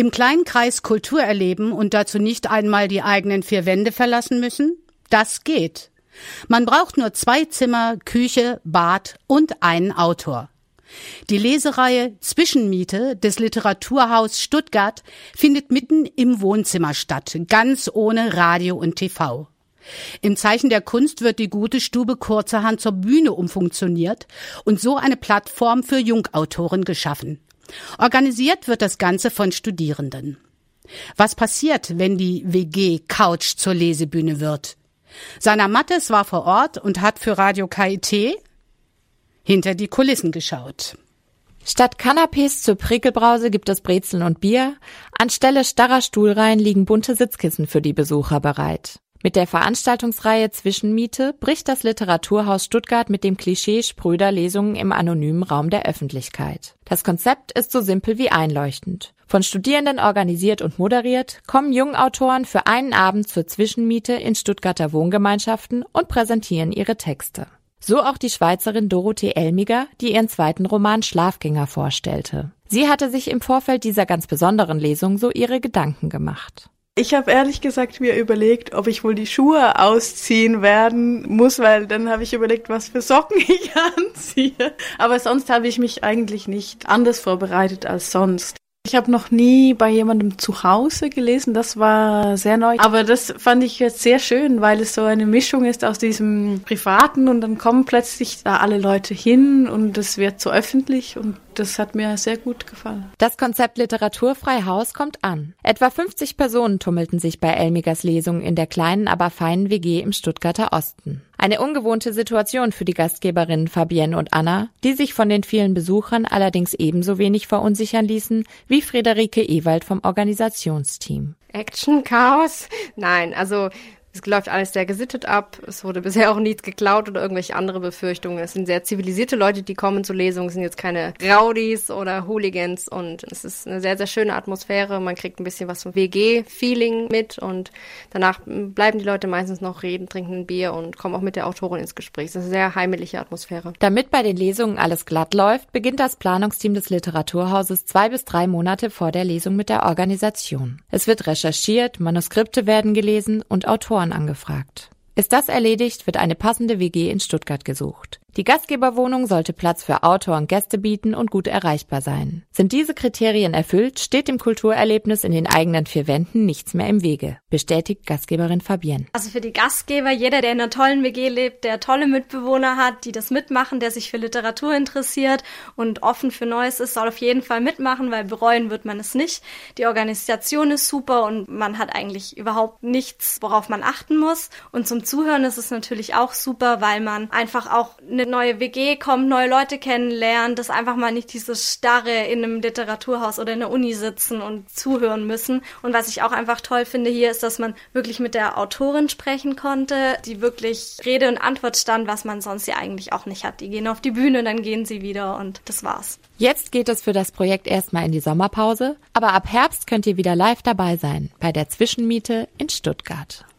Im kleinen Kreis Kultur erleben und dazu nicht einmal die eigenen vier Wände verlassen müssen? Das geht. Man braucht nur zwei Zimmer, Küche, Bad und einen Autor. Die Lesereihe Zwischenmiete des Literaturhaus Stuttgart findet mitten im Wohnzimmer statt, ganz ohne Radio und TV. Im Zeichen der Kunst wird die gute Stube kurzerhand zur Bühne umfunktioniert und so eine Plattform für Jungautoren geschaffen. Organisiert wird das Ganze von Studierenden. Was passiert, wenn die WG Couch zur Lesebühne wird? Sana Mattes war vor Ort und hat für Radio KIT hinter die Kulissen geschaut. Statt Canapés zur Prickelbrause gibt es Brezeln und Bier. Anstelle starrer Stuhlreihen liegen bunte Sitzkissen für die Besucher bereit. Mit der Veranstaltungsreihe Zwischenmiete bricht das Literaturhaus Stuttgart mit dem Klischee spröder Lesungen im anonymen Raum der Öffentlichkeit. Das Konzept ist so simpel wie einleuchtend. Von Studierenden organisiert und moderiert, kommen Jungautoren für einen Abend zur Zwischenmiete in Stuttgarter Wohngemeinschaften und präsentieren ihre Texte. So auch die Schweizerin Dorothee Elmiger, die ihren zweiten Roman Schlafgänger vorstellte. Sie hatte sich im Vorfeld dieser ganz besonderen Lesung so ihre Gedanken gemacht. Ich habe ehrlich gesagt mir überlegt, ob ich wohl die Schuhe ausziehen werden muss, weil dann habe ich überlegt, was für Socken ich anziehe. Aber sonst habe ich mich eigentlich nicht anders vorbereitet als sonst. Ich habe noch nie bei jemandem zu Hause gelesen, das war sehr neu. Aber das fand ich jetzt sehr schön, weil es so eine Mischung ist aus diesem Privaten und dann kommen plötzlich da alle Leute hin und es wird so öffentlich und das hat mir sehr gut gefallen. Das Konzept Literaturfrei Haus kommt an. Etwa 50 Personen tummelten sich bei Elmigers Lesung in der kleinen, aber feinen WG im Stuttgarter Osten. Eine ungewohnte Situation für die Gastgeberinnen Fabienne und Anna, die sich von den vielen Besuchern allerdings ebenso wenig verunsichern ließen wie Friederike Ewald vom Organisationsteam. Action, Chaos? Nein, also es läuft alles sehr gesittet ab. Es wurde bisher auch nichts geklaut oder irgendwelche andere Befürchtungen. Es sind sehr zivilisierte Leute, die kommen zur Lesung. Es sind jetzt keine Rowdies oder Hooligans und es ist eine sehr, sehr schöne Atmosphäre. Man kriegt ein bisschen was vom WG-Feeling mit und danach bleiben die Leute meistens noch reden, trinken ein Bier und kommen auch mit der Autorin ins Gespräch. Es ist eine sehr heimelige Atmosphäre. Damit bei den Lesungen alles glatt läuft, beginnt das Planungsteam des Literaturhauses zwei bis drei Monate vor der Lesung mit der Organisation. Es wird recherchiert, Manuskripte werden gelesen und Autoren Autoren angefragt. Ist das erledigt, wird eine passende WG in Stuttgart gesucht. Die Gastgeberwohnung sollte Platz für Autor und Gäste bieten und gut erreichbar sein. Sind diese Kriterien erfüllt, steht dem Kulturerlebnis in den eigenen vier Wänden nichts mehr im Wege, bestätigt Gastgeberin Fabienne. Also für die Gastgeber, jeder, der in einer tollen WG lebt, der tolle Mitbewohner hat, die das mitmachen, der sich für Literatur interessiert und offen für Neues ist, soll auf jeden Fall mitmachen, weil bereuen wird man es nicht. Die Organisation ist super und man hat eigentlich überhaupt nichts, worauf man achten muss. Und zum Zuhören ist es natürlich auch super, weil man einfach auch eine neue WG kommt, neue Leute kennenlernt, dass einfach mal nicht dieses starre in einem Literaturhaus oder in der Uni sitzen und zuhören müssen. Und was ich auch einfach toll finde hier ist, dass man wirklich mit der Autorin sprechen konnte, die wirklich Rede und Antwort stand, was man sonst ja eigentlich auch nicht hat. Die gehen auf die Bühne, dann gehen sie wieder und das war's. Jetzt geht es für das Projekt erstmal in die Sommerpause, aber ab Herbst könnt ihr wieder live dabei sein bei der Zwischenmiete in Stuttgart.